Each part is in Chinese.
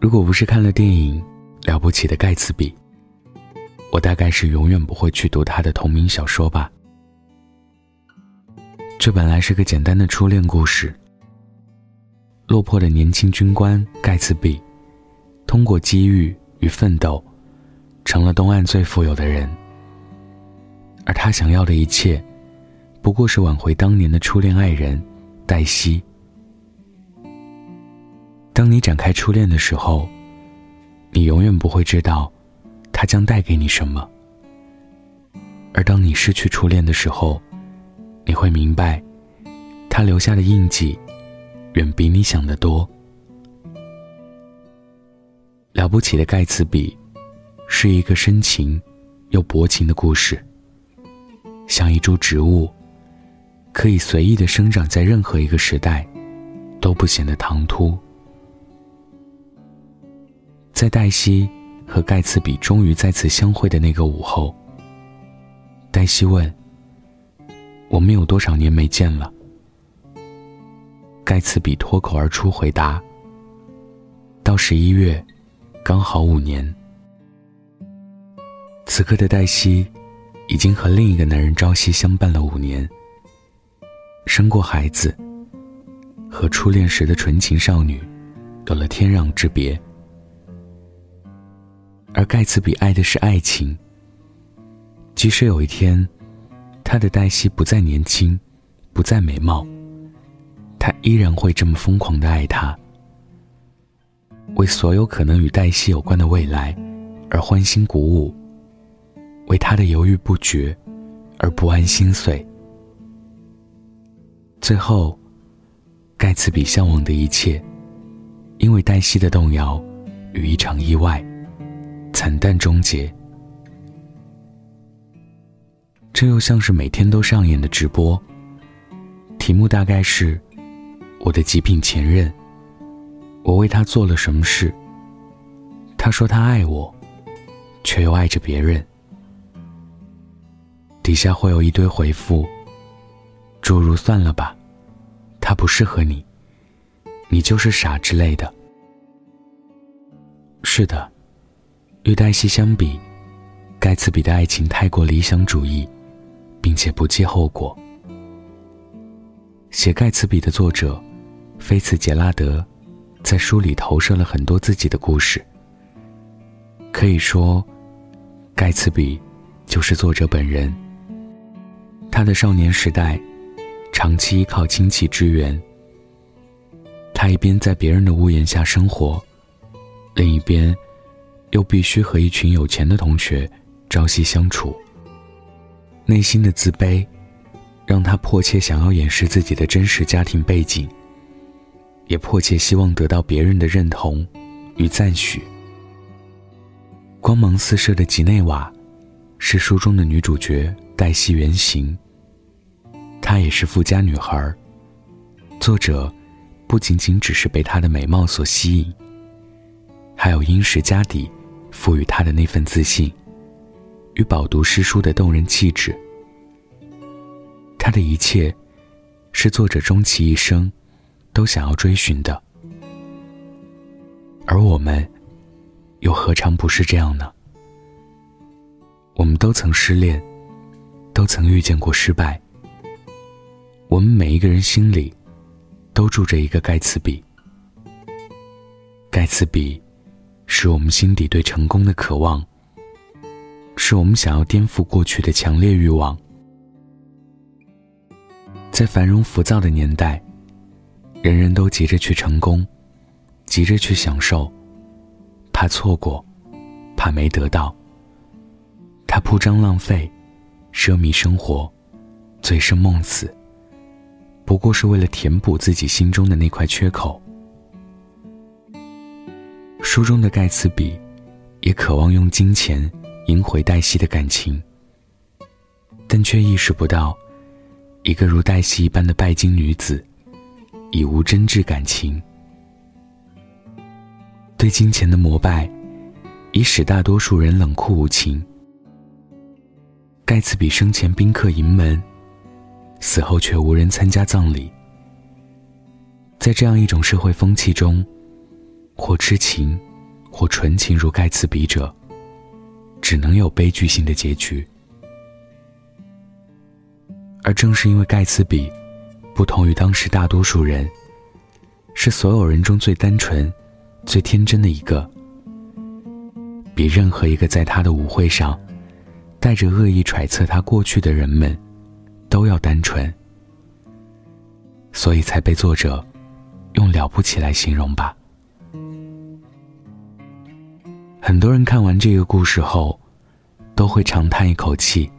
如果不是看了电影《了不起的盖茨比》，我大概是永远不会去读他的同名小说吧。这本来是个简单的初恋故事。落魄的年轻军官盖茨比，通过机遇与奋斗，成了东岸最富有的人。而他想要的一切，不过是挽回当年的初恋爱人黛西。当你展开初恋的时候，你永远不会知道，它将带给你什么。而当你失去初恋的时候，你会明白，他留下的印记，远比你想的多。了不起的盖茨比，是一个深情又薄情的故事。像一株植物，可以随意的生长在任何一个时代，都不显得唐突。在黛西和盖茨比终于再次相会的那个午后，黛西问：“我们有多少年没见了？”盖茨比脱口而出回答：“到十一月，刚好五年。”此刻的黛西，已经和另一个男人朝夕相伴了五年，生过孩子，和初恋时的纯情少女，有了天壤之别。而盖茨比爱的是爱情。即使有一天，他的黛西不再年轻，不再美貌，他依然会这么疯狂的爱她，为所有可能与黛西有关的未来而欢欣鼓舞，为她的犹豫不决而不安心碎。最后，盖茨比向往的一切，因为黛西的动摇与一场意外。惨淡终结，这又像是每天都上演的直播。题目大概是：我的极品前任，我为他做了什么事？他说他爱我，却又爱着别人。底下会有一堆回复，诸如“算了吧，他不适合你，你就是傻”之类的。是的。与黛西相比，盖茨比的爱情太过理想主义，并且不计后果。写盖茨比的作者菲茨杰拉德，在书里投射了很多自己的故事。可以说，盖茨比就是作者本人。他的少年时代，长期依靠亲戚支援。他一边在别人的屋檐下生活，另一边。又必须和一群有钱的同学朝夕相处，内心的自卑，让他迫切想要掩饰自己的真实家庭背景，也迫切希望得到别人的认同与赞许。光芒四射的吉内瓦，是书中的女主角黛西原型。她也是富家女孩。作者不仅仅只是被她的美貌所吸引，还有殷实家底。赋予他的那份自信，与饱读诗书的动人气质，他的一切，是作者终其一生都想要追寻的。而我们，又何尝不是这样呢？我们都曾失恋，都曾遇见过失败。我们每一个人心里，都住着一个盖茨比。盖茨比。是我们心底对成功的渴望，是我们想要颠覆过去的强烈欲望。在繁荣浮躁的年代，人人都急着去成功，急着去享受，怕错过，怕没得到。他铺张浪费，奢靡生活，醉生梦死，不过是为了填补自己心中的那块缺口。书中的盖茨比，也渴望用金钱赢回黛西的感情，但却意识不到，一个如黛西一般的拜金女子，已无真挚感情。对金钱的膜拜，已使大多数人冷酷无情。盖茨比生前宾客盈门，死后却无人参加葬礼。在这样一种社会风气中。或痴情，或纯情如盖茨比者，只能有悲剧性的结局。而正是因为盖茨比，不同于当时大多数人，是所有人中最单纯、最天真的一个，比任何一个在他的舞会上带着恶意揣测他过去的人们都要单纯，所以才被作者用了不起来形容吧。很多人看完这个故事后，都会长叹一口气，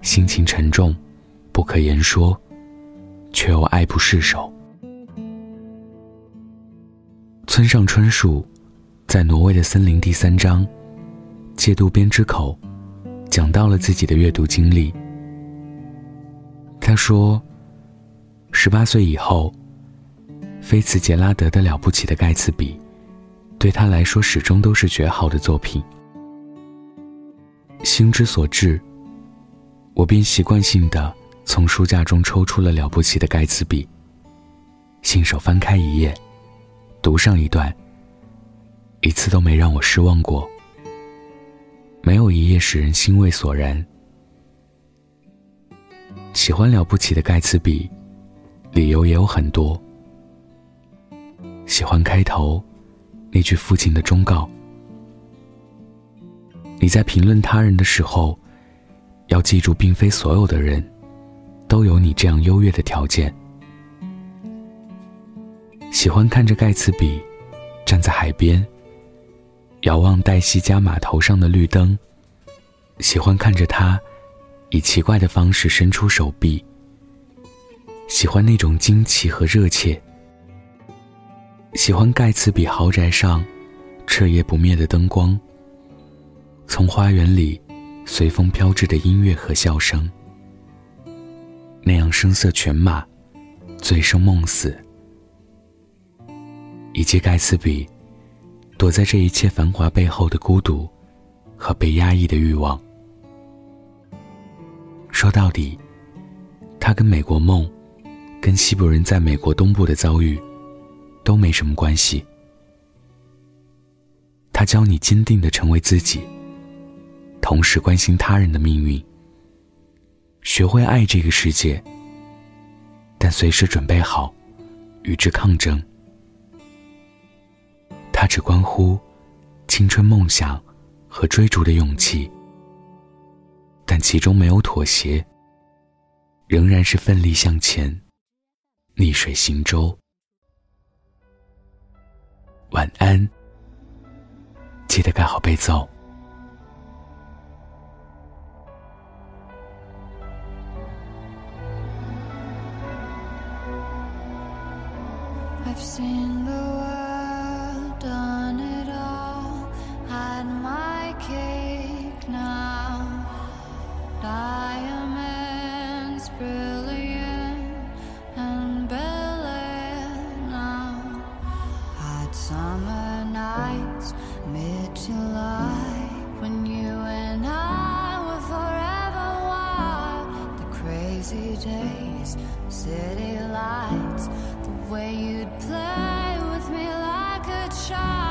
心情沉重。不可言说，却又爱不释手。村上春树在《挪威的森林》第三章《借渡边之口》讲到了自己的阅读经历。他说：“十八岁以后，菲茨杰拉德的《了不起的盖茨比》对他来说始终都是绝好的作品。心之所至，我便习惯性的。”从书架中抽出了了不起的盖茨比，信手翻开一页，读上一段。一次都没让我失望过，没有一页使人欣慰索然。喜欢了不起的盖茨比，理由也有很多。喜欢开头那句父亲的忠告：你在评论他人的时候，要记住，并非所有的人。都有你这样优越的条件。喜欢看着盖茨比站在海边，遥望黛西家码头上的绿灯。喜欢看着他以奇怪的方式伸出手臂。喜欢那种惊奇和热切。喜欢盖茨比豪宅上彻夜不灭的灯光。从花园里随风飘至的音乐和笑声。那样声色犬马，醉生梦死，以及盖茨比躲在这一切繁华背后的孤独和被压抑的欲望。说到底，他跟美国梦，跟西部人在美国东部的遭遇，都没什么关系。他教你坚定的成为自己，同时关心他人的命运。学会爱这个世界，但随时准备好与之抗争。它只关乎青春梦想和追逐的勇气，但其中没有妥协，仍然是奋力向前，逆水行舟。晚安，记得盖好被子。I've seen the world, July when you and I were forever wild. The crazy days, city lights, the way you'd play with me like a child.